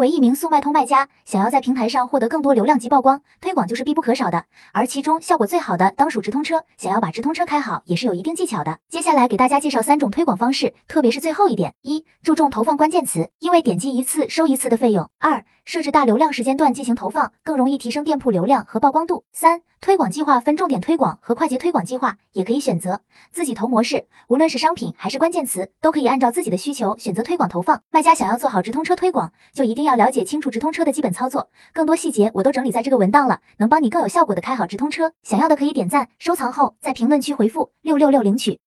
为一名速卖通卖家，想要在平台上获得更多流量及曝光，推广就是必不可少的。而其中效果最好的当属直通车，想要把直通车开好，也是有一定技巧的。接下来给大家介绍三种推广方式，特别是最后一点：一、注重投放关键词，因为点击一次收一次的费用；二、设置大流量时间段进行投放，更容易提升店铺流量和曝光度；三、推广计划分重点推广和快捷推广计划，也可以选择自己投模式，无论是商品还是关键词，都可以按照自己的需求选择推广投放。卖家想要做好直通车推广，就一定要要了解清楚直通车的基本操作，更多细节我都整理在这个文档了，能帮你更有效果的开好直通车。想要的可以点赞收藏后，在评论区回复六六六领取。